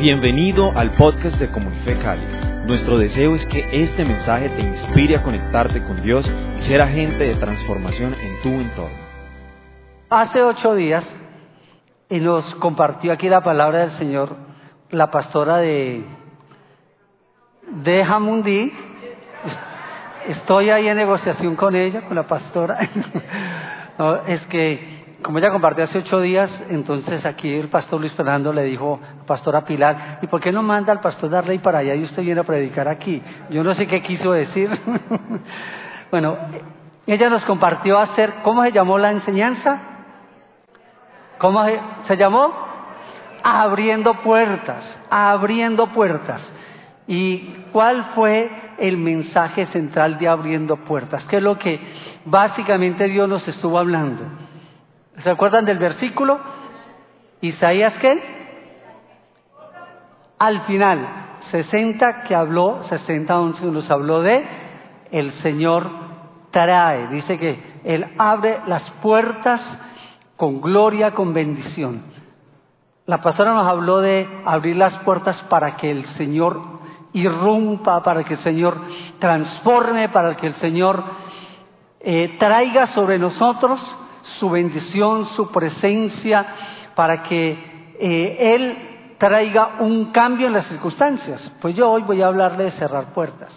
Bienvenido al podcast de Comunife Cali. Nuestro deseo es que este mensaje te inspire a conectarte con Dios y ser agente de transformación en tu entorno. Hace ocho días y nos compartió aquí la palabra del Señor la pastora de, de Jamundí. Estoy ahí en negociación con ella, con la pastora. Es que como ella compartió hace ocho días, entonces aquí el pastor Luis Fernando le dijo pastora Pilar, ¿y por qué no manda al pastor Darley para allá y usted viene a predicar aquí? Yo no sé qué quiso decir. bueno, ella nos compartió hacer, ¿cómo se llamó la enseñanza? ¿Cómo se, se llamó? Abriendo puertas, abriendo puertas. ¿Y cuál fue el mensaje central de abriendo puertas? ¿Qué es lo que básicamente Dios nos estuvo hablando? ¿Se acuerdan del versículo? Isaías qué? Al final, 60 que habló, 60 11 nos habló de el Señor trae, dice que Él abre las puertas con gloria, con bendición. La pastora nos habló de abrir las puertas para que el Señor irrumpa, para que el Señor transforme, para que el Señor eh, traiga sobre nosotros su bendición, su presencia, para que eh, Él traiga un cambio en las circunstancias. Pues yo hoy voy a hablarle de cerrar puertas.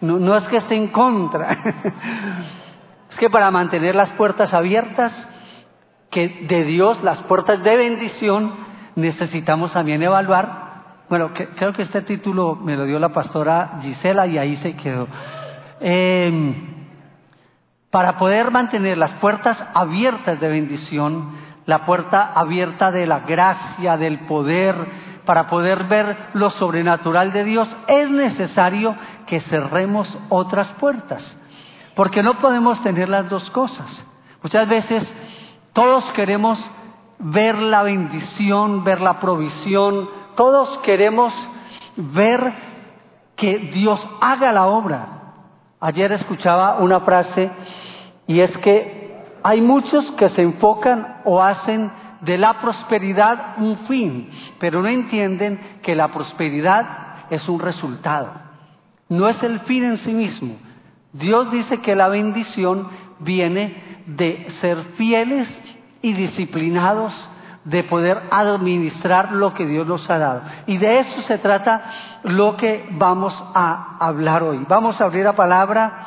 No, no es que esté en contra, es que para mantener las puertas abiertas, que de Dios, las puertas de bendición, necesitamos también evaluar. Bueno, que, creo que este título me lo dio la pastora Gisela y ahí se quedó. Eh, para poder mantener las puertas abiertas de bendición, la puerta abierta de la gracia, del poder, para poder ver lo sobrenatural de Dios, es necesario que cerremos otras puertas, porque no podemos tener las dos cosas. Muchas veces todos queremos ver la bendición, ver la provisión, todos queremos ver que Dios haga la obra. Ayer escuchaba una frase y es que hay muchos que se enfocan o hacen de la prosperidad un fin, pero no entienden que la prosperidad es un resultado, no es el fin en sí mismo. Dios dice que la bendición viene de ser fieles y disciplinados, de poder administrar lo que Dios nos ha dado. Y de eso se trata lo que vamos a hablar hoy. Vamos a abrir la palabra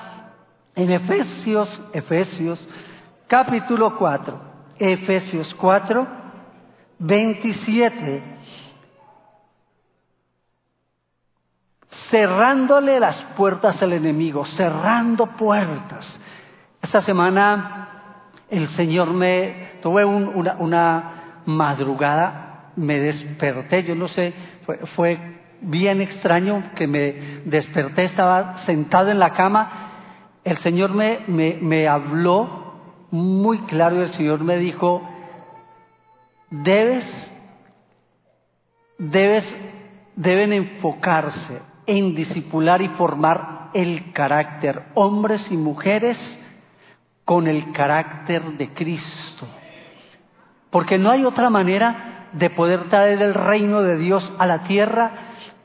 en Efesios, Efesios, capítulo 4, Efesios 4, 27, cerrándole las puertas al enemigo, cerrando puertas. Esta semana el Señor me, tuve un, una, una, madrugada, me desperté, yo no sé, fue, fue bien extraño que me desperté, estaba sentado en la cama el Señor me, me, me habló muy claro el Señor me dijo, debes, debes, deben enfocarse en disipular y formar el carácter, hombres y mujeres con el carácter de Cristo. Porque no hay otra manera de poder traer el reino de Dios a la tierra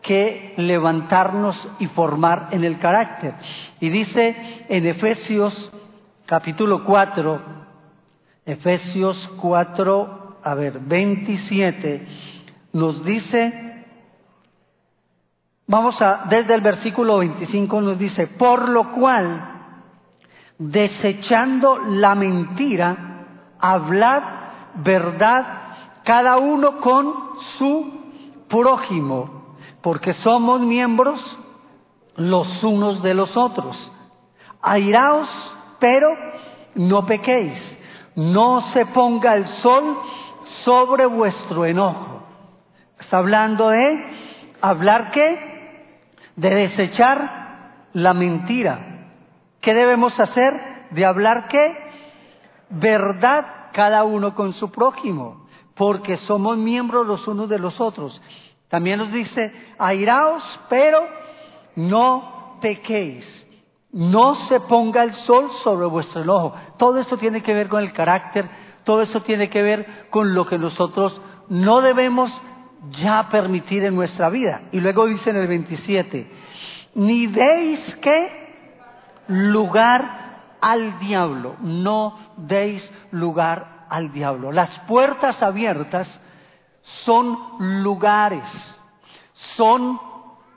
que levantarnos y formar en el carácter. Y dice en Efesios capítulo 4, Efesios 4, a ver, 27, nos dice, vamos a, desde el versículo 25 nos dice, por lo cual, desechando la mentira, hablad verdad cada uno con su prójimo porque somos miembros los unos de los otros. Airaos, pero no pequéis. No se ponga el sol sobre vuestro enojo. Está hablando de hablar qué? De desechar la mentira. ¿Qué debemos hacer? De hablar qué? Verdad cada uno con su prójimo, porque somos miembros los unos de los otros. También nos dice, airaos, pero no pequéis. No se ponga el sol sobre vuestro enojo. Todo esto tiene que ver con el carácter, todo esto tiene que ver con lo que nosotros no debemos ya permitir en nuestra vida. Y luego dice en el 27, ni deis que lugar al diablo, no deis lugar al diablo. Las puertas abiertas son lugares, son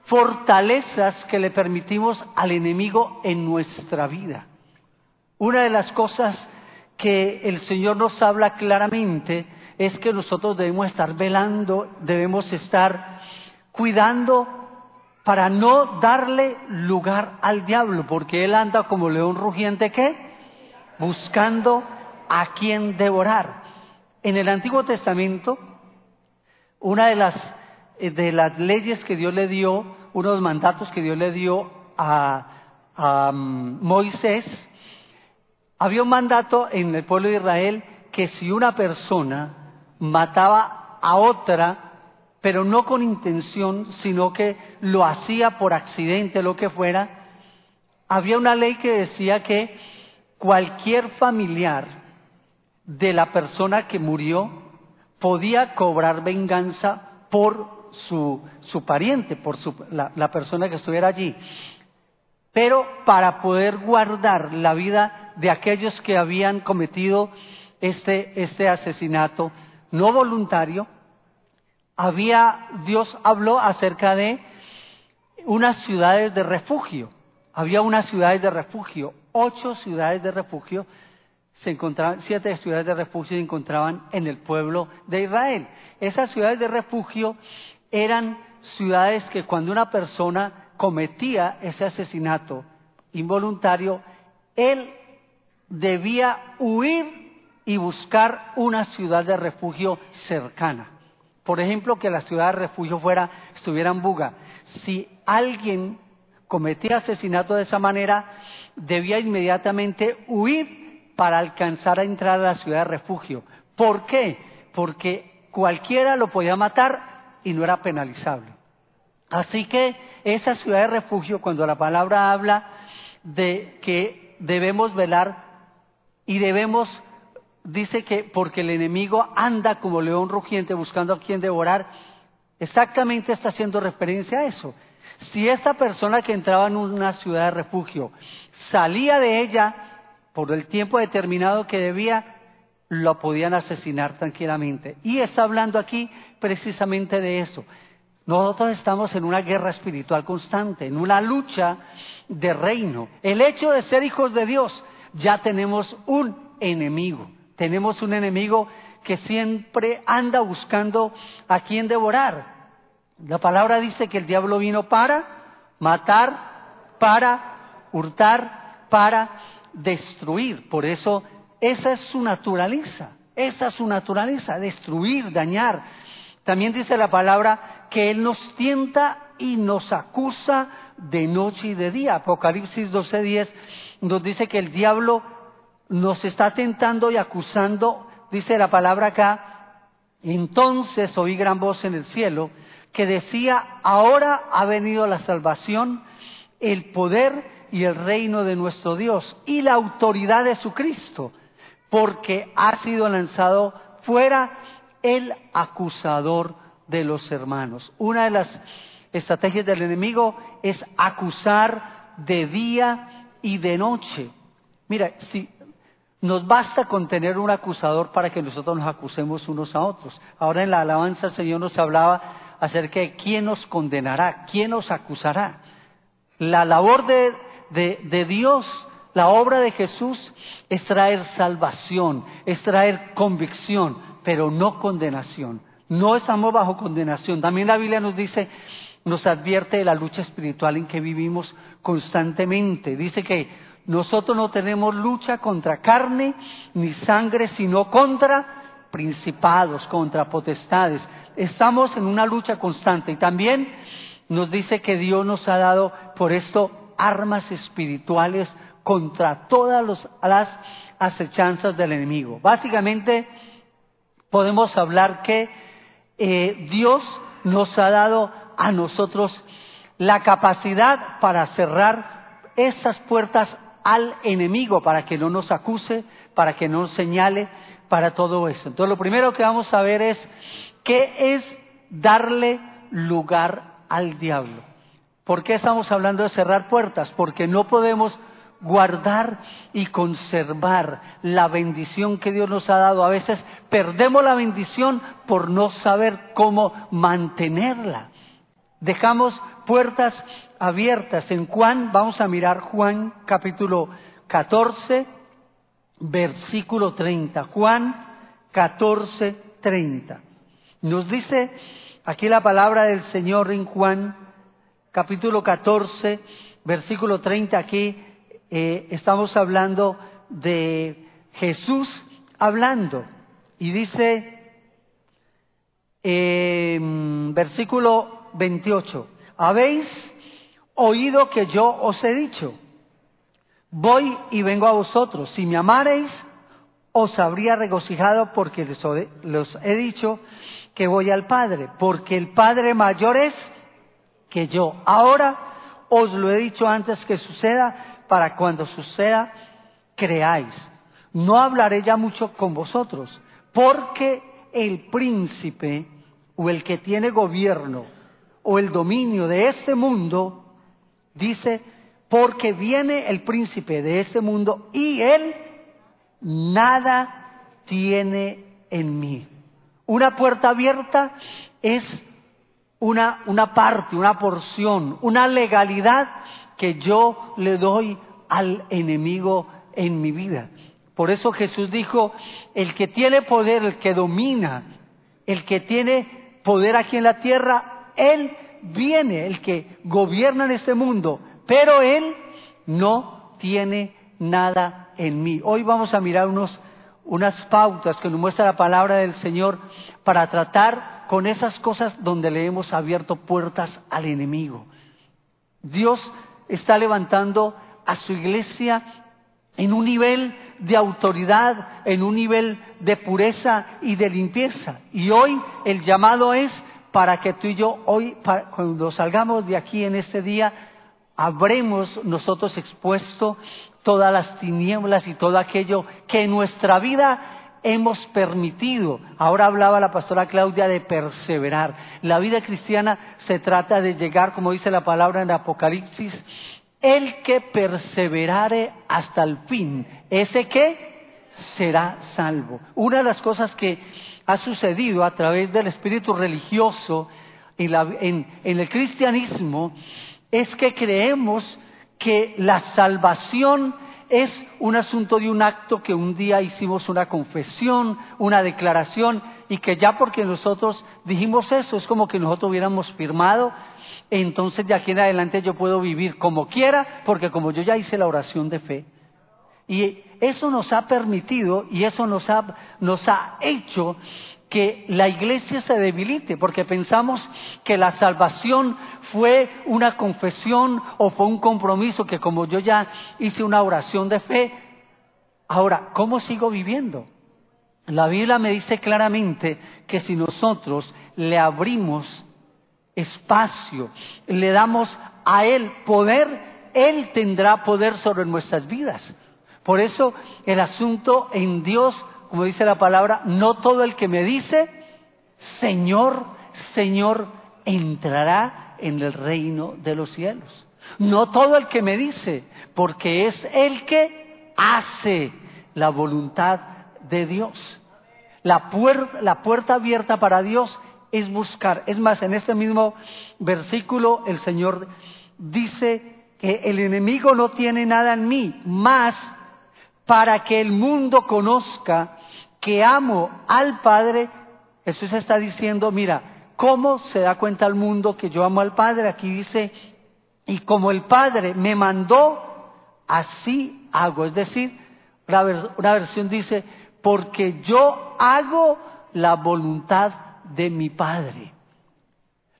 fortalezas que le permitimos al enemigo en nuestra vida. Una de las cosas que el Señor nos habla claramente es que nosotros debemos estar velando, debemos estar cuidando para no darle lugar al diablo, porque él anda como león rugiente ¿qué? buscando a quien devorar. En el Antiguo Testamento, una de las, eh, de las leyes que Dios le dio, unos de mandatos que Dios le dio a, a mm, Moisés, había un mandato en el pueblo de Israel que si una persona mataba a otra, pero no con intención, sino que lo hacía por accidente, lo que fuera, había una ley que decía que cualquier familiar de la persona que murió podía cobrar venganza por su, su pariente, por su, la, persona que estuviera allí. Pero para poder guardar la vida de aquellos que habían cometido este, este asesinato, no voluntario, había, Dios habló acerca de unas ciudades de refugio. Había unas ciudades de refugio, ocho ciudades de refugio se encontraban, siete ciudades de refugio se encontraban en el pueblo de Israel. Esas ciudades de refugio eran ciudades que cuando una persona cometía ese asesinato involuntario, él debía huir y buscar una ciudad de refugio cercana. Por ejemplo, que la ciudad de refugio fuera, estuviera en Buga. Si alguien cometía asesinato de esa manera, debía inmediatamente huir para alcanzar a entrar a la ciudad de refugio. ¿Por qué? Porque cualquiera lo podía matar y no era penalizable. Así que esa ciudad de refugio, cuando la palabra habla de que debemos velar y debemos dice que porque el enemigo anda como león rugiente buscando a quien devorar, exactamente está haciendo referencia a eso. Si esa persona que entraba en una ciudad de refugio salía de ella por el tiempo determinado que debía, lo podían asesinar tranquilamente. Y está hablando aquí precisamente de eso. Nosotros estamos en una guerra espiritual constante, en una lucha de reino. El hecho de ser hijos de Dios, ya tenemos un enemigo. Tenemos un enemigo que siempre anda buscando a quien devorar. La palabra dice que el diablo vino para matar, para hurtar, para destruir. Por eso esa es su naturaleza. Esa es su naturaleza, destruir, dañar. También dice la palabra que Él nos tienta y nos acusa de noche y de día. Apocalipsis 12:10 nos dice que el diablo nos está tentando y acusando, dice la palabra acá, entonces oí gran voz en el cielo que decía, ahora ha venido la salvación, el poder y el reino de nuestro Dios y la autoridad de su Cristo, porque ha sido lanzado fuera el acusador de los hermanos. Una de las estrategias del enemigo es acusar de día y de noche. Mira, si nos basta con tener un acusador para que nosotros nos acusemos unos a otros. Ahora en la alabanza el Señor nos hablaba acerca de quién nos condenará, quién nos acusará. La labor de, de, Dios, la obra de Jesús es traer salvación, es traer convicción, pero no condenación. No estamos bajo condenación. También la Biblia nos dice, nos advierte de la lucha espiritual en que vivimos constantemente. Dice que nosotros no tenemos lucha contra carne ni sangre, sino contra principados, contra potestades. Estamos en una lucha constante y también nos dice que Dios nos ha dado por esto armas espirituales contra todas las acechanzas del enemigo. Básicamente podemos hablar que eh, Dios nos ha dado a nosotros la capacidad para cerrar esas puertas al enemigo para que no nos acuse, para que no nos señale, para todo eso. Entonces lo primero que vamos a ver es qué es darle lugar al diablo. ¿Por qué estamos hablando de cerrar puertas? Porque no podemos guardar y conservar la bendición que Dios nos ha dado. A veces perdemos la bendición por no saber cómo mantenerla. Dejamos puertas abiertas. En Juan, vamos a mirar Juan capítulo 14, versículo 30. Juan 14, 30. Nos dice aquí la palabra del Señor en Juan capítulo 14, versículo 30. Aquí eh, estamos hablando de Jesús hablando. Y dice, eh, versículo 28, habéis oído que yo os he dicho, voy y vengo a vosotros, si me amareis, os habría regocijado porque les he dicho que voy al Padre, porque el Padre mayor es que yo. Ahora os lo he dicho antes que suceda, para cuando suceda, creáis. No hablaré ya mucho con vosotros, porque el príncipe o el que tiene gobierno o el dominio de este mundo, dice, porque viene el príncipe de este mundo y él nada tiene en mí. Una puerta abierta es una, una parte, una porción, una legalidad que yo le doy al enemigo en mi vida. Por eso Jesús dijo, el que tiene poder, el que domina, el que tiene poder aquí en la tierra, Él viene, el que gobierna en este mundo, pero Él no tiene nada en mí. Hoy vamos a mirar unos, unas pautas que nos muestra la palabra del Señor para tratar con esas cosas donde le hemos abierto puertas al enemigo. Dios está levantando a su iglesia en un nivel de autoridad, en un nivel de pureza y de limpieza. Y hoy el llamado es para que tú y yo, hoy, cuando salgamos de aquí en este día, habremos nosotros expuesto todas las tinieblas y todo aquello que en nuestra vida hemos permitido. Ahora hablaba la pastora Claudia de perseverar. La vida cristiana se trata de llegar, como dice la palabra en Apocalipsis, el que perseverare hasta el fin, ese que será salvo. Una de las cosas que ha sucedido a través del espíritu religioso en, en el cristianismo es que creemos que la salvación es un asunto de un acto que un día hicimos una confesión, una declaración, y que ya porque nosotros dijimos eso, es como que nosotros hubiéramos firmado, entonces de aquí en adelante yo puedo vivir como quiera, porque como yo ya hice la oración de fe. Y eso nos ha permitido y eso nos ha, nos ha hecho que la iglesia se debilite, porque pensamos que la salvación fue una confesión o fue un compromiso que como yo ya hice una oración de fe, ahora, ¿cómo sigo viviendo? La Biblia me dice claramente que si nosotros le abrimos espacio, le damos a Él poder, Él tendrá poder sobre nuestras vidas. Por eso el asunto en Dios como dice la palabra, no todo el que me dice, Señor, Señor, entrará en el reino de los cielos. No todo el que me dice, porque es el que hace la voluntad de Dios. La puerta, abierta para Dios es buscar. Es más, en este mismo versículo el Señor dice que el enemigo no tiene nada en mí, más para que el mundo conozca que amo al Padre, Jesús está diciendo, mira, ¿cómo se da cuenta el mundo que yo amo al Padre? Aquí dice, y como el Padre me mandó, así hago. Es decir, una versión dice, porque yo hago la voluntad de mi Padre.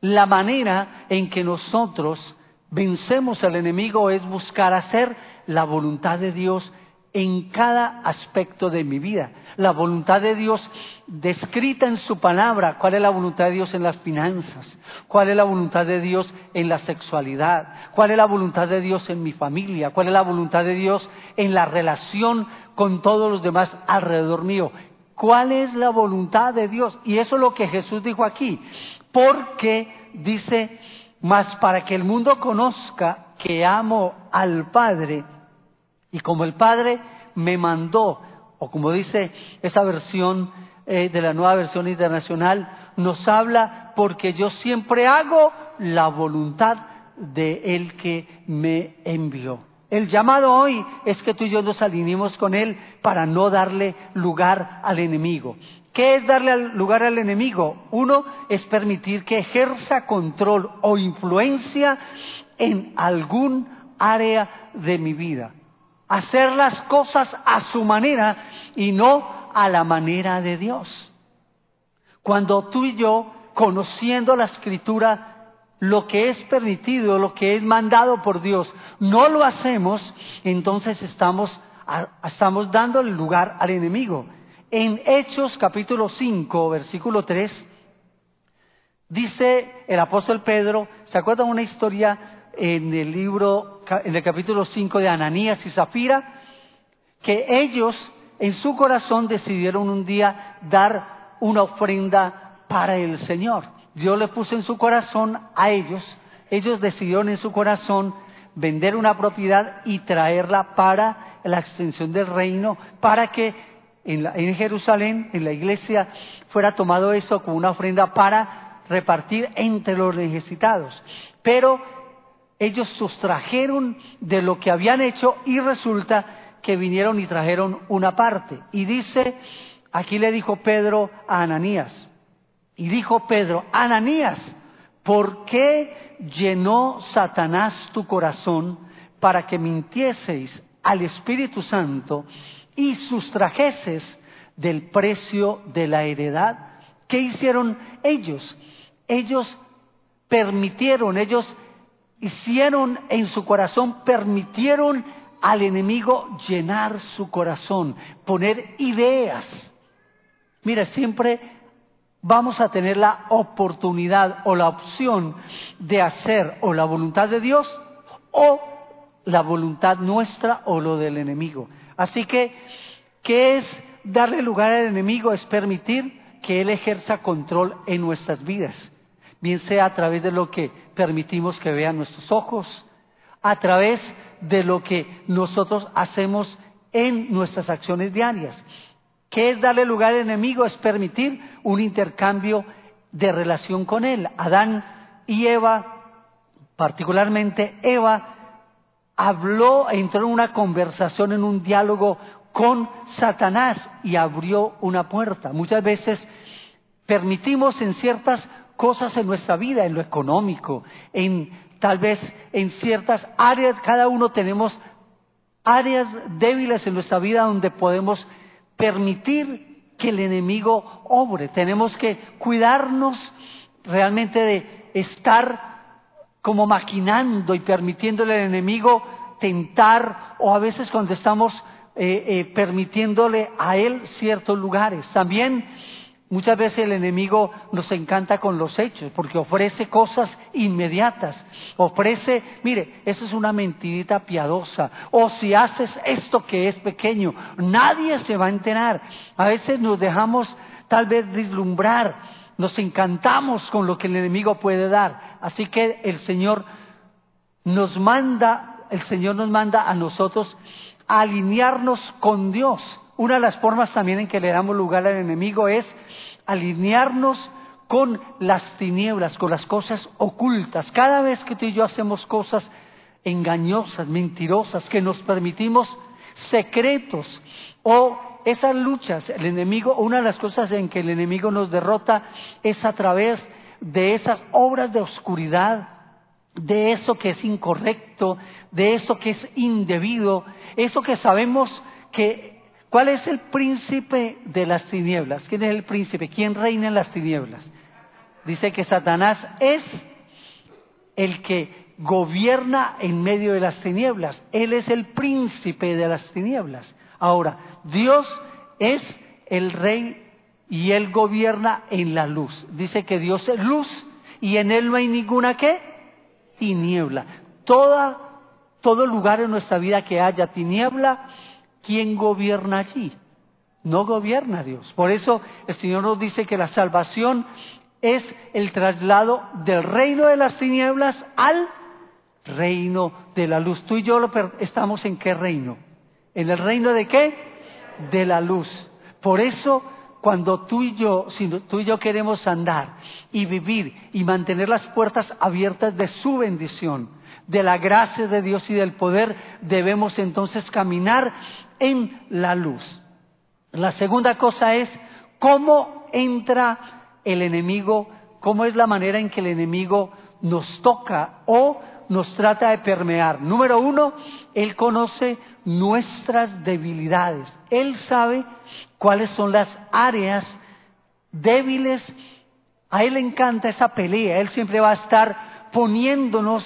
La manera en que nosotros vencemos al enemigo es buscar hacer la voluntad de Dios en cada aspecto de mi vida. La voluntad de Dios descrita en su palabra, cuál es la voluntad de Dios en las finanzas, cuál es la voluntad de Dios en la sexualidad, cuál es la voluntad de Dios en mi familia, cuál es la voluntad de Dios en la relación con todos los demás alrededor mío. ¿Cuál es la voluntad de Dios? Y eso es lo que Jesús dijo aquí. porque dice, mas para que el mundo conozca que amo al Padre, y como el Padre me mandó, o como dice esa versión eh, de la nueva versión internacional, nos habla porque yo siempre hago la voluntad de el que me envió. El llamado hoy es que tú y yo nos alineemos con Él para no darle lugar al enemigo. ¿Qué es darle lugar al enemigo? Uno es permitir que ejerza control o influencia en algún área de mi vida. Hacer las cosas a su manera y no a la manera de Dios. Cuando tú y yo, conociendo la escritura, lo que es permitido, lo que es mandado por Dios, no lo hacemos, entonces estamos, estamos dándole lugar al enemigo. En Hechos capítulo 5, versículo 3, dice el apóstol Pedro, ¿se acuerdan una historia en el libro, en el capítulo 5 de Ananías y Zafira? Que ellos en su corazón decidieron un día dar una ofrenda para el Señor. Dios le puso en su corazón a ellos, ellos decidieron en su corazón vender una propiedad y traerla para la extensión del reino, para que en, Jerusalén, en la iglesia, fuera tomado eso como una ofrenda para repartir entre los necesitados. Pero ellos sustrajeron de lo que habían hecho y resulta que vinieron y trajeron una parte. Y dice, aquí le dijo Pedro a Ananías, y dijo Pedro, Ananías, ¿por qué llenó Satanás tu corazón para que mintieseis al Espíritu Santo y sustrajeses del precio de la heredad? ¿Qué hicieron ellos? Ellos permitieron, ellos hicieron en su corazón, permitieron al enemigo llenar su corazón, poner ideas. Mira, siempre vamos a tener la oportunidad o la opción de hacer o la voluntad de Dios o la voluntad nuestra o lo del enemigo. Así que, ¿qué es darle lugar al enemigo? Es permitir que Él ejerza control en nuestras vidas, bien sea a través de lo que permitimos que vean nuestros ojos, a través de lo que nosotros hacemos en nuestras acciones diarias. ¿Qué es darle lugar al enemigo? Es permitir un intercambio de relación con él. Adán y Eva, particularmente Eva, habló, entró en una conversación, en un diálogo con Satanás y abrió una puerta. Muchas veces permitimos en ciertas cosas en nuestra vida, en lo económico, en tal vez en ciertas áreas, cada uno tenemos áreas débiles en nuestra vida donde podemos permitir que el enemigo obre. Tenemos que cuidarnos realmente de estar como maquinando y permitiéndole al enemigo tentar o a veces cuando estamos eh, eh, permitiéndole a él ciertos lugares. También Muchas veces el enemigo nos encanta con los hechos porque ofrece cosas inmediatas. Ofrece, mire, eso es una mentirita piadosa. O si haces esto que es pequeño, nadie se va a enterar. A veces nos dejamos tal vez vislumbrar, nos encantamos con lo que el enemigo puede dar. Así que el Señor nos manda, el Señor nos manda a nosotros alinearnos con Dios. Una de las formas también en que le damos lugar al enemigo es alinearnos con las tinieblas, con las cosas ocultas. Cada vez que tú y yo hacemos cosas engañosas, mentirosas, que nos permitimos secretos o esas luchas, el enemigo, una de las cosas en que el enemigo nos derrota es a través de esas obras de oscuridad, de eso que es incorrecto, de eso que es indebido, eso que sabemos que ¿Cuál es el príncipe de las tinieblas? ¿Quién es el príncipe? ¿Quién reina en las tinieblas? Dice que Satanás es el que gobierna en medio de las tinieblas. Él es el príncipe de las tinieblas. Ahora, Dios es el rey y él gobierna en la luz. Dice que Dios es luz y en él no hay ninguna qué? Tiniebla. Todo lugar en nuestra vida que haya tiniebla, ¿quién gobierna allí? No gobierna Dios. Por eso el Señor nos dice que la salvación es el traslado del reino de las tinieblas al reino de la luz. Tú y yo estamos en qué reino? ¿En el reino de qué? De la luz. Por eso, cuando tú y yo, si tú y yo queremos andar y vivir y mantener las puertas abiertas de su bendición, de la gracia de Dios y del poder, debemos entonces caminar en la luz. La segunda cosa es cómo entra el enemigo, cómo es la manera en que el enemigo nos toca o nos trata de permear. Número uno, Él conoce nuestras debilidades. Él sabe cuáles son las áreas débiles. A Él le encanta esa pelea. Él siempre va a estar poniéndonos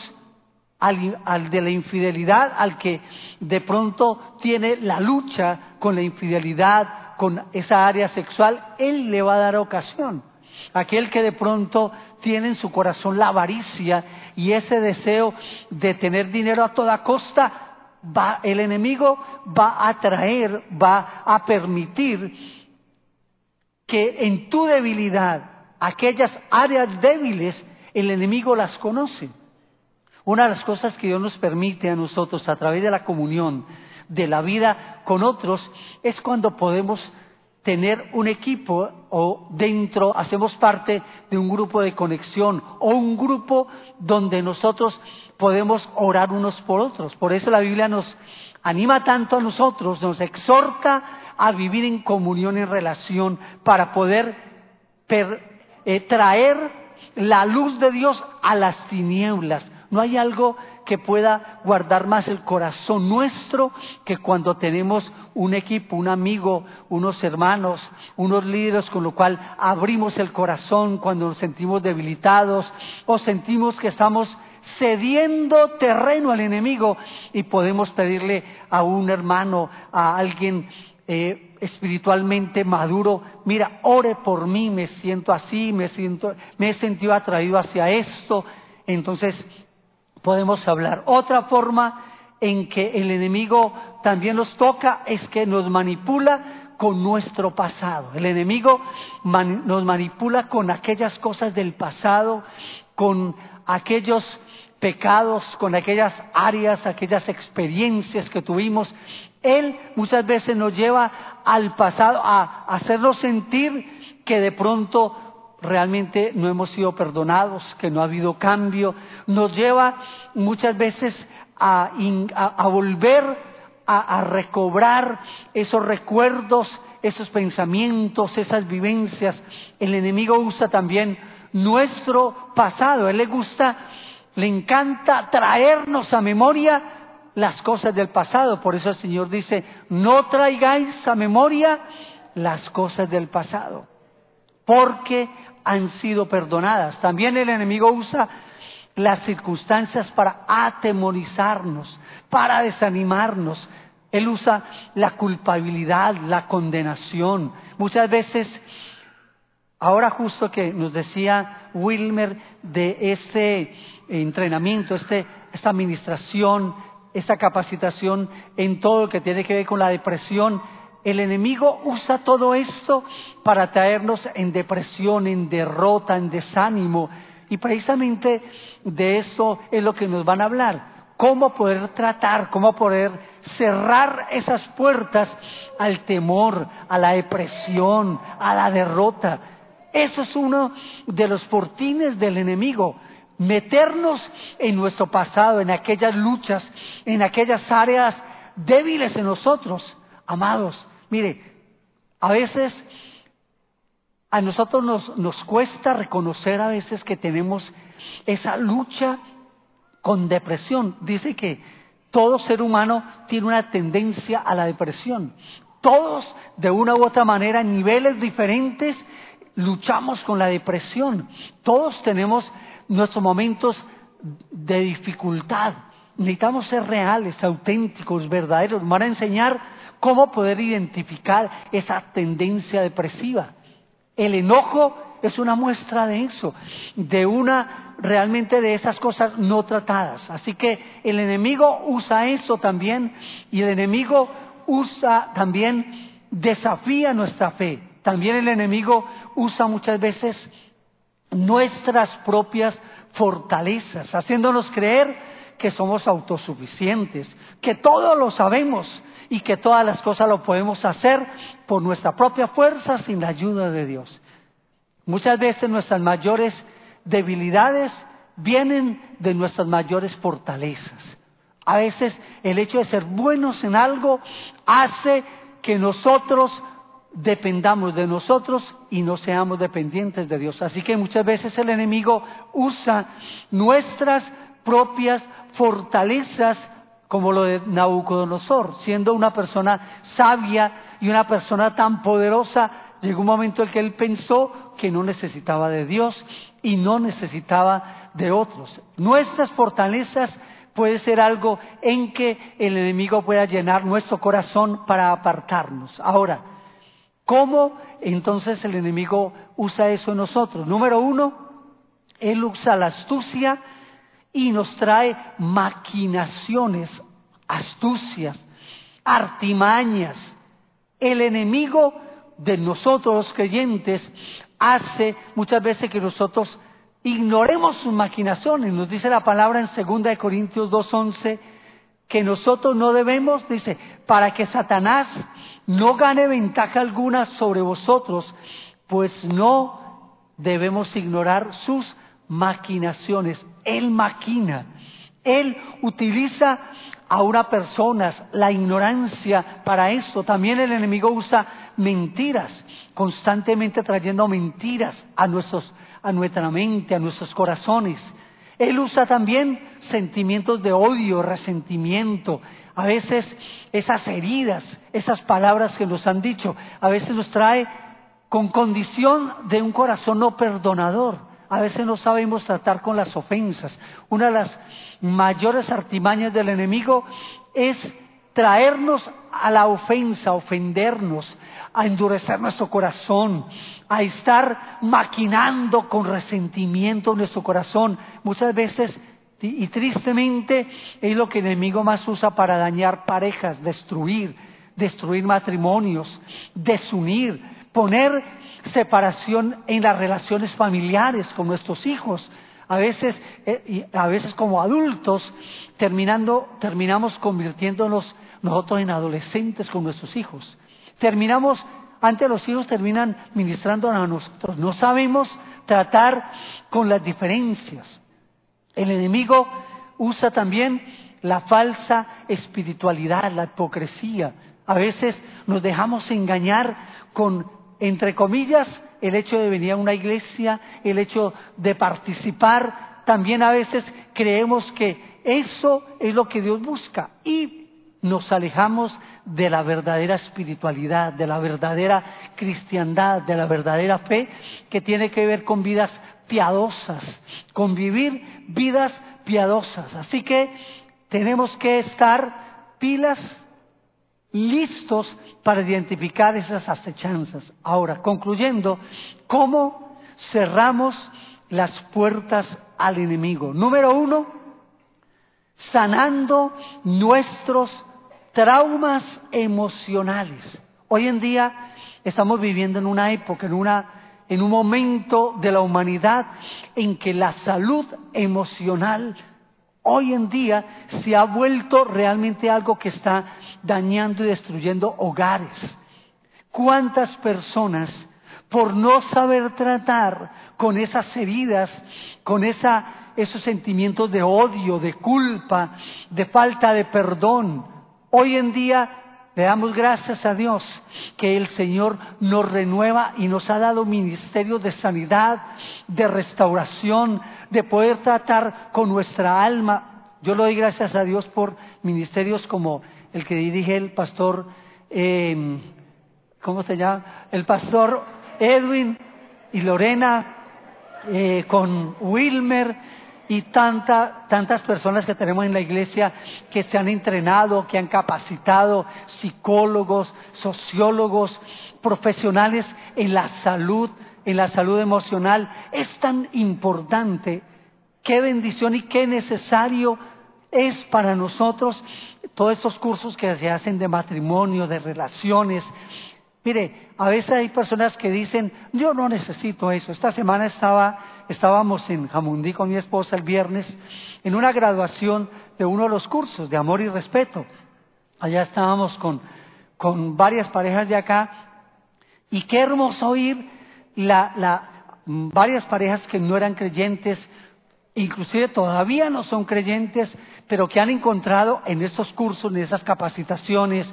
al, de la infidelidad, al que de pronto tiene la lucha con la infidelidad, con esa área sexual, Él le va a dar ocasión. Aquel que de pronto tiene en su corazón la avaricia y ese deseo de tener dinero a toda costa, va, el enemigo va a traer, va a permitir que en tu debilidad, aquellas áreas débiles, el enemigo las conoce. Una de las cosas que Dios nos permite a nosotros a través de la comunión, de la vida con otros, es cuando podemos tener un equipo o dentro hacemos parte de un grupo de conexión o un grupo donde nosotros podemos orar unos por otros. Por eso la Biblia nos anima tanto a nosotros, nos exhorta a vivir en comunión, en relación, para poder eh, traer la luz de Dios a las tinieblas. No hay algo que pueda guardar más el corazón nuestro que cuando tenemos un equipo, un amigo, unos hermanos, unos líderes con lo cual abrimos el corazón cuando nos sentimos debilitados o sentimos que estamos cediendo terreno al enemigo y podemos pedirle a un hermano, a alguien eh, espiritualmente maduro, mira, ore por mí, me siento así, me siento, me he sentido atraído hacia esto. Entonces, podemos hablar. Otra forma en que el enemigo también nos toca es que nos manipula con nuestro pasado. El enemigo nos manipula con aquellas cosas del pasado, con aquellos pecados, con aquellas áreas, aquellas experiencias que tuvimos. Él muchas veces nos lleva al pasado a hacernos sentir que de pronto realmente no hemos sido perdonados, que no ha habido cambio, nos lleva muchas veces a, volver a, recobrar esos recuerdos, esos pensamientos, esas vivencias. El enemigo usa también nuestro pasado, él le gusta, le encanta traernos a memoria las cosas del pasado. Por eso el Señor dice, no traigáis a memoria las cosas del pasado, porque han sido perdonadas. También el enemigo usa las circunstancias para atemorizarnos, para desanimarnos. Él usa la culpabilidad, la condenación. Muchas veces, ahora justo que nos decía Wilmer de ese entrenamiento, este, esta administración, esta capacitación en todo lo que tiene que ver con la depresión, el enemigo usa todo esto para traernos en depresión, en derrota, en desánimo. Y precisamente de eso es lo que nos van a hablar. Cómo poder tratar, cómo poder cerrar esas puertas al temor, a la depresión, a la derrota. Eso es uno de los fortines del enemigo. Meternos en nuestro pasado, en aquellas luchas, en aquellas áreas débiles en nosotros. Amados, Mire, a veces a nosotros nos, nos cuesta reconocer a veces que tenemos esa lucha con depresión. Dice que todo ser humano tiene una tendencia a la depresión. Todos, de una u otra manera, en niveles diferentes, luchamos con la depresión. Todos tenemos nuestros momentos de dificultad. Necesitamos ser reales, auténticos, verdaderos. Van a enseñar cómo poder identificar esa tendencia depresiva. El enojo es una muestra de eso, de una realmente de esas cosas no tratadas. Así que el enemigo usa eso también y el enemigo usa también, desafía nuestra fe. También el enemigo usa muchas veces nuestras propias fortalezas, haciéndonos creer que somos autosuficientes, que todo lo sabemos y que todas las cosas lo podemos hacer por nuestra propia fuerza sin la ayuda de Dios. Muchas veces nuestras mayores debilidades vienen de nuestras mayores fortalezas. A veces el hecho de ser buenos en algo hace que nosotros dependamos de nosotros y no seamos dependientes de Dios. Así que muchas veces el enemigo usa nuestras propias fortalezas como lo de Nabucodonosor, siendo una persona sabia y una persona tan poderosa, llegó un momento en que él pensó que no necesitaba de Dios y no necesitaba de otros. Nuestras fortalezas puede ser algo en que el enemigo pueda llenar nuestro corazón para apartarnos. Ahora, ¿cómo entonces el enemigo usa eso en nosotros? Número uno, él usa la astucia y nos trae maquinaciones, astucias, artimañas. El enemigo de nosotros los creyentes hace muchas veces que nosotros ignoremos sus maquinaciones. Nos dice la palabra en 2 Corintios 2.11 que nosotros no debemos, dice, para que Satanás no gane ventaja alguna sobre vosotros, pues no debemos ignorar sus maquinaciones. Él maquina, Él utiliza a una persona, la ignorancia para esto. También el enemigo usa mentiras, constantemente trayendo mentiras a, nuestros, a nuestra mente, a nuestros corazones. Él usa también sentimientos de odio, resentimiento, a veces esas heridas, esas palabras que nos han dicho, a veces nos trae con condición de un corazón no perdonador. A veces no sabemos tratar con las ofensas. Una de las mayores artimañas del enemigo es traernos a la ofensa, ofendernos, a endurecer nuestro corazón, a estar maquinando con resentimiento nuestro corazón. Muchas veces, y tristemente, es lo que el enemigo más usa para dañar parejas, destruir, destruir matrimonios, desunir, poner separación en las relaciones familiares con nuestros hijos. A veces, eh, a veces como adultos, terminando, terminamos convirtiéndonos nosotros en adolescentes con nuestros hijos. Terminamos, antes los hijos terminan ministrando a nosotros. No sabemos tratar con las diferencias. El enemigo usa también la falsa espiritualidad, la hipocresía. A veces nos dejamos engañar con entre comillas, el hecho de venir a una iglesia, el hecho de participar, también a veces creemos que eso es lo que Dios busca y nos alejamos de la verdadera espiritualidad, de la verdadera cristiandad, de la verdadera fe que tiene que ver con vidas piadosas, con vivir vidas piadosas. Así que tenemos que estar pilas listos para identificar esas acechanzas. Ahora, concluyendo, ¿cómo cerramos las puertas al enemigo? Número uno, sanando nuestros traumas emocionales. Hoy en día estamos viviendo en una época, en, una, en un momento de la humanidad en que la salud emocional hoy en día se ha vuelto realmente algo que está dañando y destruyendo hogares. ¿Cuántas personas, por no saber tratar con esas heridas, con esos sentimientos de odio, de culpa, de falta de perdón, hoy en día le damos gracias a Dios que el Señor nos renueva y nos ha dado ministerios de sanidad, de restauración, de poder tratar con nuestra alma. Yo le doy gracias a Dios por ministerios como el que dirige el pastor, eh, ¿cómo se llama? El pastor Edwin y Lorena, eh, con Wilmer y tantas personas que tenemos en la iglesia que se han entrenado, que han capacitado, psicólogos, sociólogos, profesionales en la salud, en la salud emocional. Es tan importante, qué bendición y qué necesario es para nosotros todos estos cursos que se hacen de matrimonio, de relaciones. Mire, a veces hay personas que dicen, yo no necesito eso. Esta semana estaba estábamos en Jamundí con mi esposa el viernes en una graduación de uno de los cursos de amor y respeto. Allá estábamos con, con varias parejas de acá y qué hermoso oír la, la, varias parejas que no eran creyentes, inclusive todavía no son creyentes, pero que han encontrado en estos cursos, en esas capacitaciones,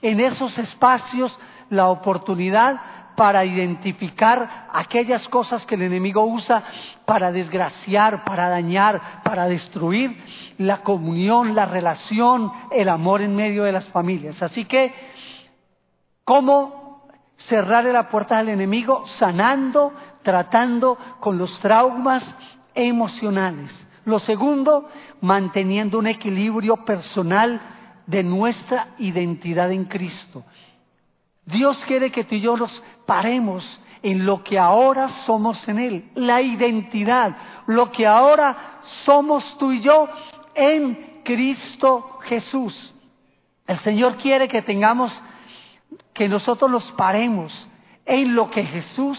en esos espacios, la oportunidad para identificar aquellas cosas que el enemigo usa para desgraciar, para dañar, para destruir la comunión, la relación, el amor en medio de las familias. Así que, ¿cómo cerrarle la puerta al enemigo? Sanando, tratando con los traumas emocionales. Lo segundo, manteniendo un equilibrio personal de nuestra identidad en Cristo. Dios quiere que tú y yo nos paremos en lo que ahora somos en Él, la identidad, lo que ahora somos tú y yo en Cristo Jesús. El Señor quiere que tengamos, que nosotros nos paremos en lo que Jesús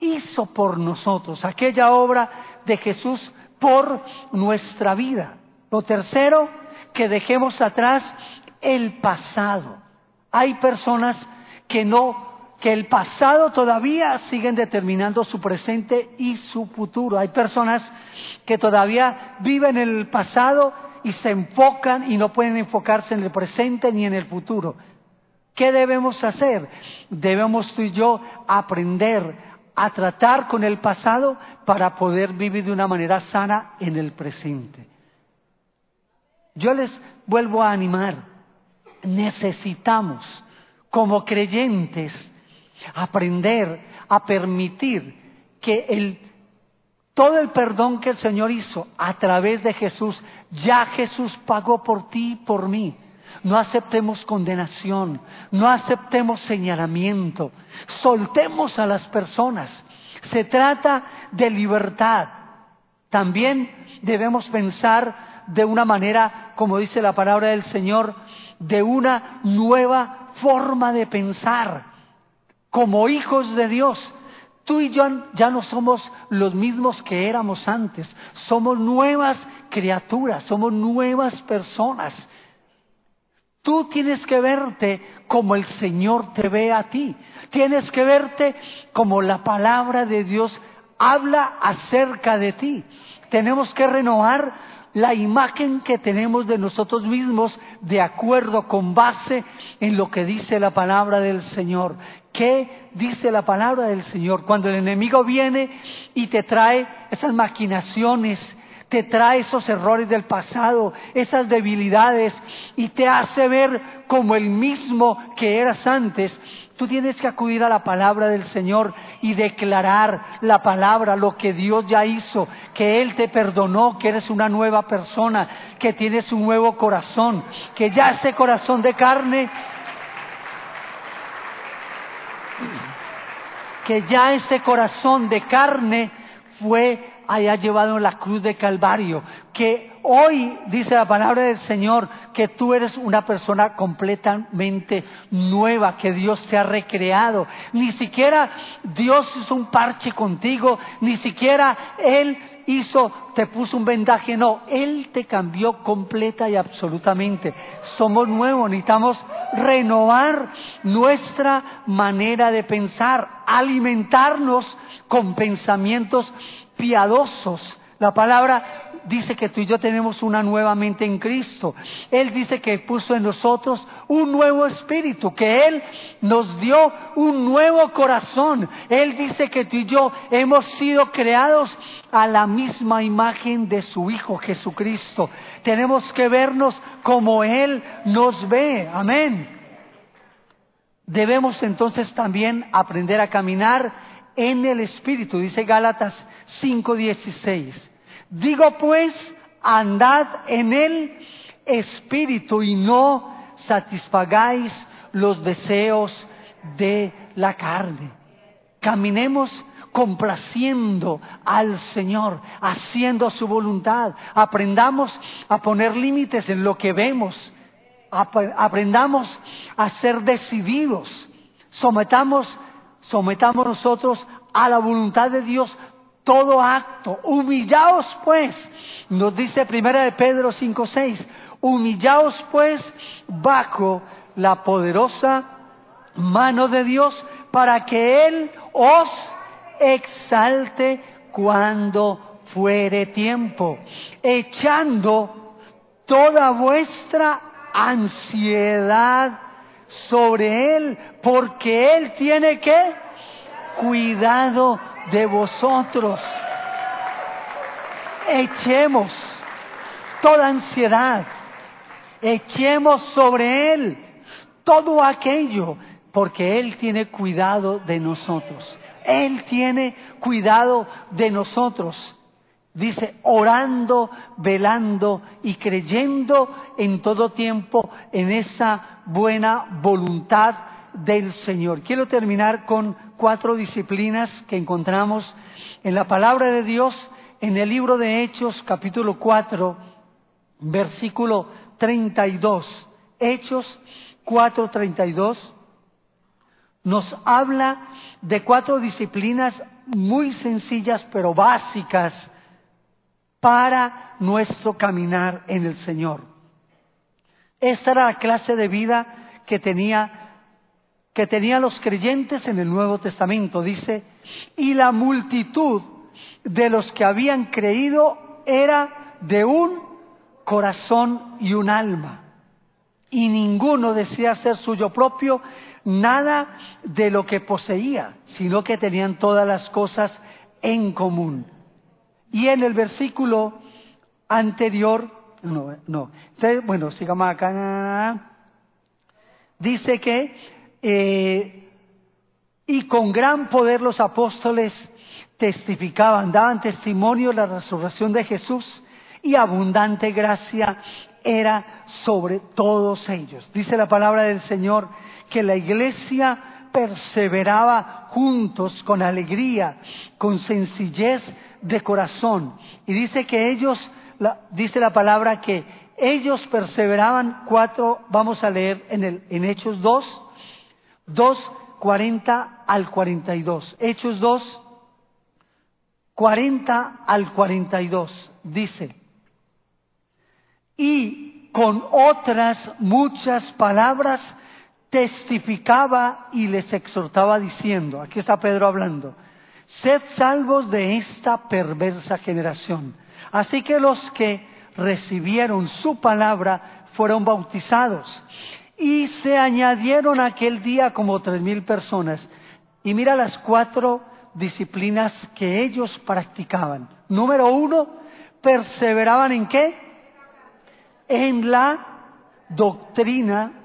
hizo por nosotros, aquella obra de Jesús por nuestra vida. Lo tercero, que dejemos atrás el pasado. Hay personas que no, que el pasado todavía siguen determinando su presente y su futuro. Hay personas que todavía viven en el pasado y se enfocan y no pueden enfocarse en el presente ni en el futuro. ¿Qué debemos hacer? Debemos tú y yo aprender a tratar con el pasado para poder vivir de una manera sana en el presente. Yo les vuelvo a animar. Necesitamos como creyentes, aprender a permitir que el, todo el perdón que el Señor hizo a través de Jesús, ya Jesús pagó por ti y por mí. No aceptemos condenación, no aceptemos señalamiento, soltemos a las personas. Se trata de libertad. También debemos pensar de una manera, como dice la palabra del Señor, de una nueva forma de pensar. Como hijos de Dios, tú y yo ya no somos los mismos que éramos antes. Somos nuevas criaturas, somos nuevas personas. Tú tienes que verte como el Señor te ve a ti. Tienes que verte como la palabra de Dios habla acerca de ti. Tenemos que renovar la imagen que tenemos de nosotros mismos de acuerdo con base en lo que dice la palabra del Señor. ¿Qué dice la palabra del Señor? Cuando el enemigo viene y te trae esas maquinaciones, te trae esos errores del pasado, esas debilidades y te hace ver como el mismo que eras antes, Tú tienes que acudir a la palabra del Señor y declarar la palabra, lo que Dios ya hizo, que Él te perdonó, que eres una nueva persona, que tienes un nuevo corazón, que ya ese corazón de carne, que ya ese corazón de carne fue haya llevado la cruz de Calvario, que hoy dice la palabra del Señor que tú eres una persona completamente nueva, que Dios te ha recreado. Ni siquiera Dios hizo un parche contigo, ni siquiera Él hizo, te puso un vendaje, no, Él te cambió completa y absolutamente. Somos nuevos, necesitamos renovar nuestra manera de pensar, alimentarnos con pensamientos piadosos. La palabra dice que tú y yo tenemos una nueva mente en Cristo. Él dice que puso en nosotros un nuevo espíritu, que Él nos dio un nuevo corazón. Él dice que tú y yo hemos sido creados a la misma imagen de su Hijo Jesucristo. Tenemos que vernos como Él nos ve. Amén. Debemos entonces también aprender a caminar en el Espíritu, dice Gálatas 5:16. Digo pues, andad en el Espíritu y no satisfagáis los deseos de la carne. Caminemos complaciendo al Señor, haciendo su voluntad. Aprendamos a poner límites en lo que vemos. Aprendamos a ser decididos. Sometamos, sometamos nosotros a la voluntad de Dios todo acto. Humillaos pues, nos dice primera de Pedro 5:6, humillaos pues bajo la poderosa mano de Dios para que Él os exalte cuando fuere tiempo, echando toda vuestra ansiedad sobre Él, porque Él tiene que cuidado de vosotros. Echemos toda ansiedad, echemos sobre Él todo aquello, porque Él tiene cuidado de nosotros. Él tiene cuidado de nosotros. Dice, orando, velando y creyendo en todo tiempo en esa buena voluntad del Señor. Quiero terminar con cuatro disciplinas que encontramos en la palabra de Dios en el libro de Hechos capítulo 4 versículo 32. Hechos 4:32 nos habla de cuatro disciplinas muy sencillas pero básicas para nuestro caminar en el Señor. Esta era la clase de vida que tenía que tenían los creyentes en el Nuevo Testamento, dice, y la multitud de los que habían creído era de un corazón y un alma, y ninguno decía ser suyo propio nada de lo que poseía, sino que tenían todas las cosas en común. Y en el versículo anterior, no, no, bueno, sigamos acá, dice que, eh, y con gran poder los apóstoles testificaban, daban testimonio de la resurrección de Jesús y abundante gracia era sobre todos ellos. Dice la palabra del Señor que la iglesia perseveraba juntos con alegría, con sencillez de corazón. Y dice que ellos, dice la palabra que ellos perseveraban cuatro, vamos a leer en, el, en Hechos 2, 2, 40 al 42. Hechos 2, 40 al 42. Dice, y con otras muchas palabras testificaba y les exhortaba diciendo, aquí está Pedro hablando, sed salvos de esta perversa generación. Así que los que recibieron su palabra fueron bautizados y se añadieron aquel día como tres mil personas. Y mira las cuatro disciplinas que ellos practicaban. Número uno, perseveraban en qué? En la doctrina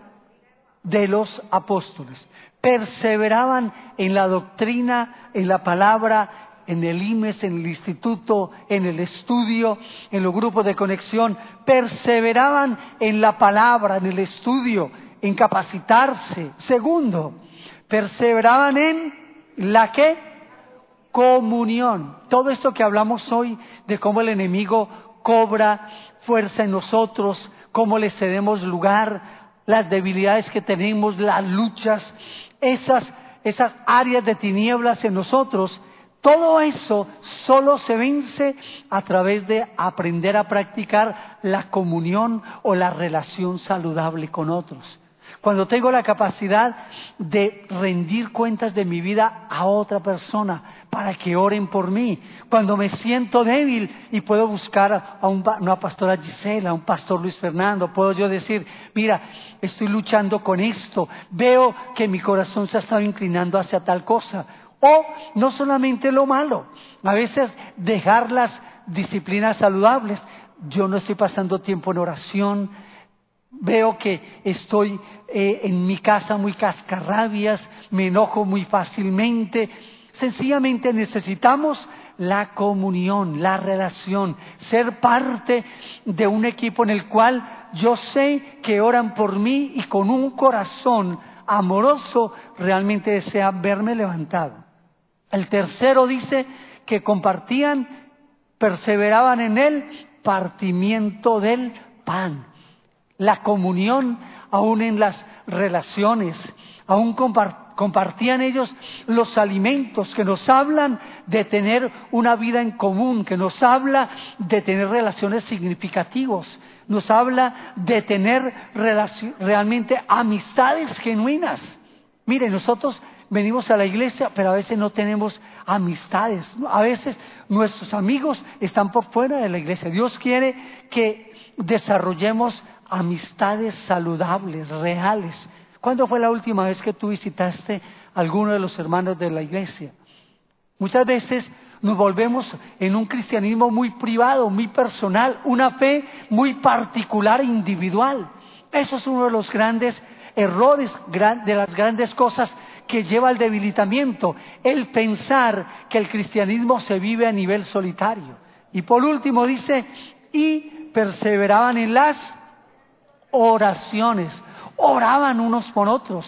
de los apóstoles. Perseveraban en la doctrina, en la palabra, en el IMES, en el instituto, en el estudio, en los grupos de conexión. Perseveraban en la palabra, en el estudio, en capacitarse. Segundo, perseveraban en la que comunión. Todo esto que hablamos hoy de cómo el enemigo cobra fuerza en nosotros, cómo le cedemos lugar, las debilidades que tenemos, las luchas, esas, esas áreas de tinieblas en nosotros, todo eso solo se vence a través de aprender a practicar la comunión o la relación saludable con otros. Cuando tengo la capacidad de rendir cuentas de mi vida a otra persona, para que oren por mí. Cuando me siento débil y puedo buscar a una pastora Gisela, a un pastor Luis Fernando, puedo yo decir, mira, estoy luchando con esto, veo que mi corazón se ha estado inclinando hacia tal cosa. O no solamente lo malo, a veces dejar las disciplinas saludables. Yo no estoy pasando tiempo en oración, veo que estoy eh, en mi casa muy cascarrabias, me enojo muy fácilmente, Sencillamente necesitamos la comunión, la relación, ser parte de un equipo en el cual yo sé que oran por mí y con un corazón amoroso realmente desean verme levantado. El tercero dice que compartían, perseveraban en el partimiento del pan, la comunión aún en las relaciones, aún compartían ellos los alimentos que nos hablan de tener una vida en común, que nos habla de tener relaciones significativas, nos habla de tener realmente amistades genuinas. Mire, nosotros venimos a la iglesia, pero a veces no tenemos amistades. A veces nuestros amigos están por fuera de la iglesia. Dios quiere que desarrollemos amistades saludables, reales. ¿Cuándo fue la última vez que tú visitaste a alguno de los hermanos de la iglesia? Muchas veces nos volvemos en un cristianismo muy privado, muy personal, una fe muy particular e individual. Eso es uno de los grandes errores, de las grandes cosas que lleva al debilitamiento, el pensar que el cristianismo se vive a nivel solitario. Y por último dice, y perseveraban en las oraciones, oraban unos por otros.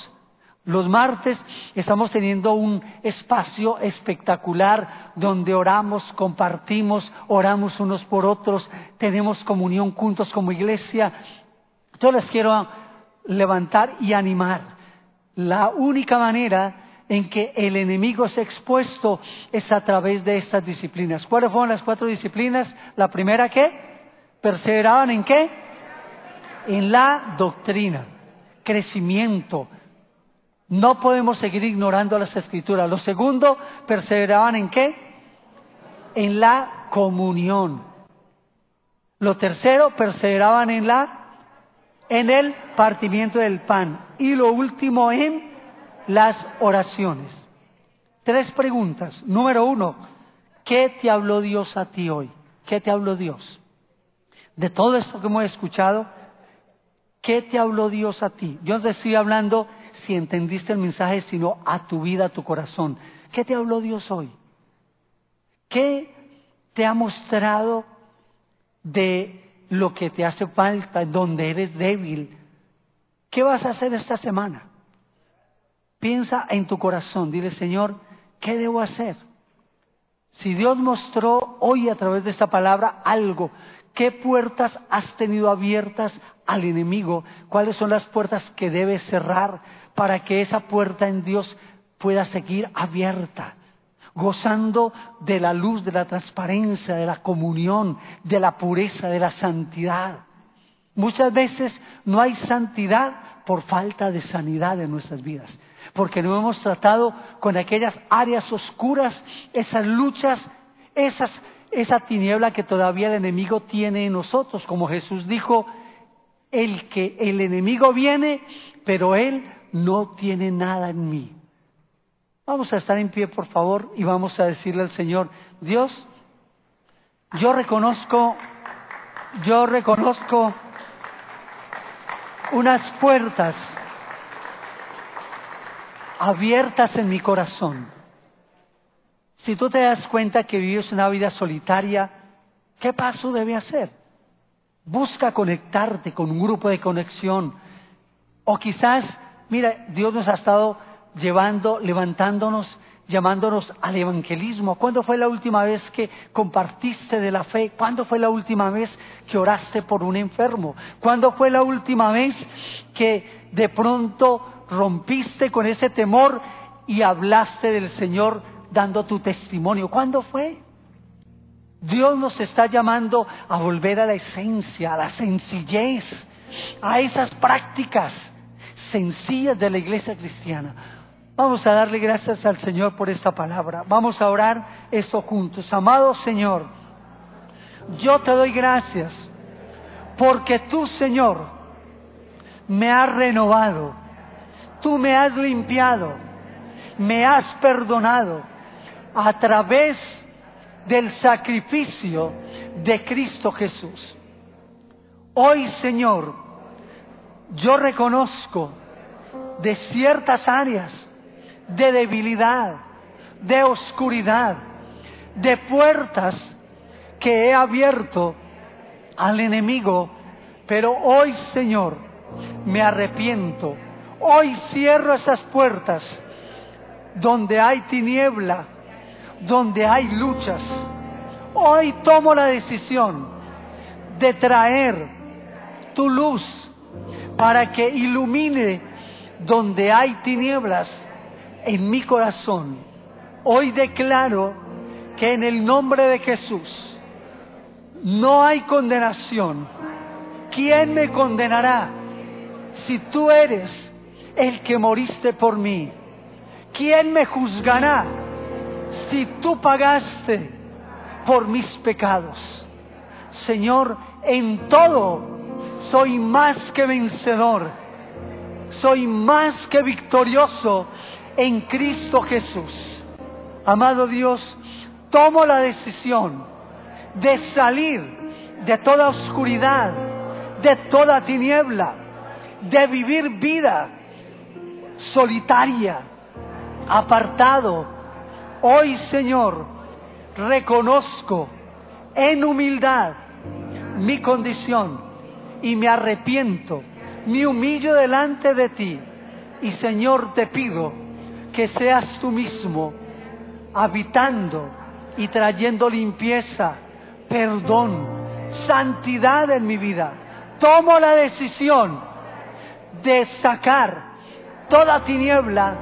Los martes estamos teniendo un espacio espectacular donde oramos, compartimos, oramos unos por otros, tenemos comunión juntos como iglesia. Yo les quiero levantar y animar. La única manera en que el enemigo es expuesto es a través de estas disciplinas. ¿Cuáles fueron las cuatro disciplinas? La primera, ¿qué? Perseveraban en qué? En la doctrina, crecimiento, no podemos seguir ignorando las escrituras. Lo segundo, perseveraban en qué? En la comunión. Lo tercero, perseveraban en la en el partimiento del pan. Y lo último, en las oraciones. Tres preguntas. Número uno, ¿qué te habló Dios a ti hoy? ¿Qué te habló Dios? De todo esto que hemos escuchado, ¿qué te habló Dios a ti? Yo te estoy hablando si entendiste el mensaje, sino a tu vida, a tu corazón. ¿Qué te habló Dios hoy? ¿Qué te ha mostrado de lo que te hace falta, donde eres débil? ¿Qué vas a hacer esta semana? Piensa en tu corazón, dile Señor, ¿qué debo hacer? Si Dios mostró hoy a través de esta palabra algo, ¿qué puertas has tenido abiertas al enemigo? ¿Cuáles son las puertas que debes cerrar? para que esa puerta en Dios pueda seguir abierta, gozando de la luz, de la transparencia, de la comunión, de la pureza, de la santidad. Muchas veces no hay santidad por falta de sanidad en nuestras vidas, porque no hemos tratado con aquellas áreas oscuras, esas luchas, esas, esa tiniebla que todavía el enemigo tiene en nosotros, como Jesús dijo, el que el enemigo viene, pero él no tiene nada en mí. Vamos a estar en pie, por favor, y vamos a decirle al Señor, Dios, yo reconozco, yo reconozco unas puertas abiertas en mi corazón. Si tú te das cuenta que vives una vida solitaria, ¿qué paso debe hacer? Busca conectarte con un grupo de conexión. O quizás Mira, Dios nos ha estado llevando, levantándonos, llamándonos al evangelismo. ¿Cuándo fue la última vez que compartiste de la fe? ¿Cuándo fue la última vez que oraste por un enfermo? ¿Cuándo fue la última vez que de pronto rompiste con ese temor y hablaste del Señor dando tu testimonio? ¿Cuándo fue? Dios nos está llamando a volver a la esencia, a la sencillez, a esas prácticas sencillas de la iglesia cristiana. Vamos a darle gracias al Señor por esta palabra. Vamos a orar esto juntos. Amado Señor, yo te doy gracias porque tú, Señor, me has renovado, tú me has limpiado, me has perdonado a través del sacrificio de Cristo Jesús. Hoy, Señor, yo reconozco de ciertas áreas de debilidad, de oscuridad, de puertas que he abierto al enemigo, pero hoy, Señor, me arrepiento. Hoy cierro esas puertas donde hay tiniebla, donde hay luchas. Hoy tomo la decisión de traer tu luz para que ilumine donde hay tinieblas, en mi corazón. Hoy declaro que en el nombre de Jesús no hay condenación. ¿Quién me condenará si tú eres el que moriste por mí? ¿Quién me juzgará si tú pagaste por mis pecados? Señor, en todo soy más que vencedor, soy más que victorioso en Cristo Jesús. Amado Dios, tomo la decisión de salir de toda oscuridad, de toda tiniebla, de vivir vida solitaria, apartado. Hoy, Señor, reconozco en humildad mi condición y me arrepiento, me humillo delante de ti y Señor te pido que seas tú mismo habitando y trayendo limpieza, perdón, santidad en mi vida. Tomo la decisión de sacar toda tiniebla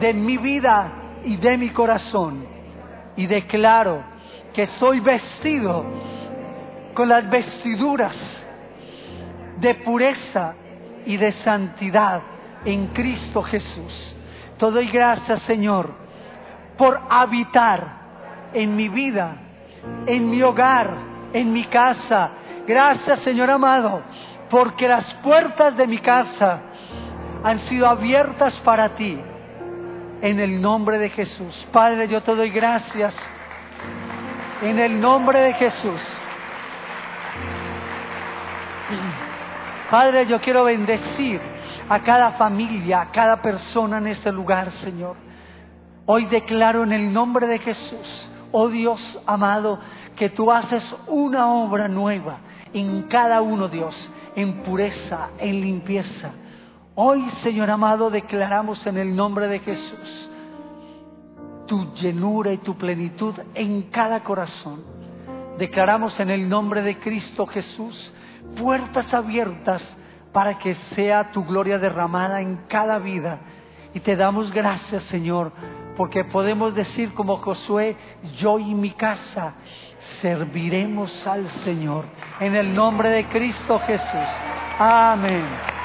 de mi vida y de mi corazón y declaro que soy vestido con las vestiduras de pureza y de santidad en Cristo Jesús. Te doy gracias, Señor, por habitar en mi vida, en mi hogar, en mi casa. Gracias, Señor amado, porque las puertas de mi casa han sido abiertas para ti. En el nombre de Jesús. Padre, yo te doy gracias. En el nombre de Jesús. Padre, yo quiero bendecir a cada familia, a cada persona en este lugar, Señor. Hoy declaro en el nombre de Jesús, oh Dios amado, que tú haces una obra nueva en cada uno, Dios, en pureza, en limpieza. Hoy, Señor amado, declaramos en el nombre de Jesús tu llenura y tu plenitud en cada corazón. Declaramos en el nombre de Cristo Jesús puertas abiertas para que sea tu gloria derramada en cada vida. Y te damos gracias, Señor, porque podemos decir como Josué, yo y mi casa serviremos al Señor. En el nombre de Cristo Jesús. Amén.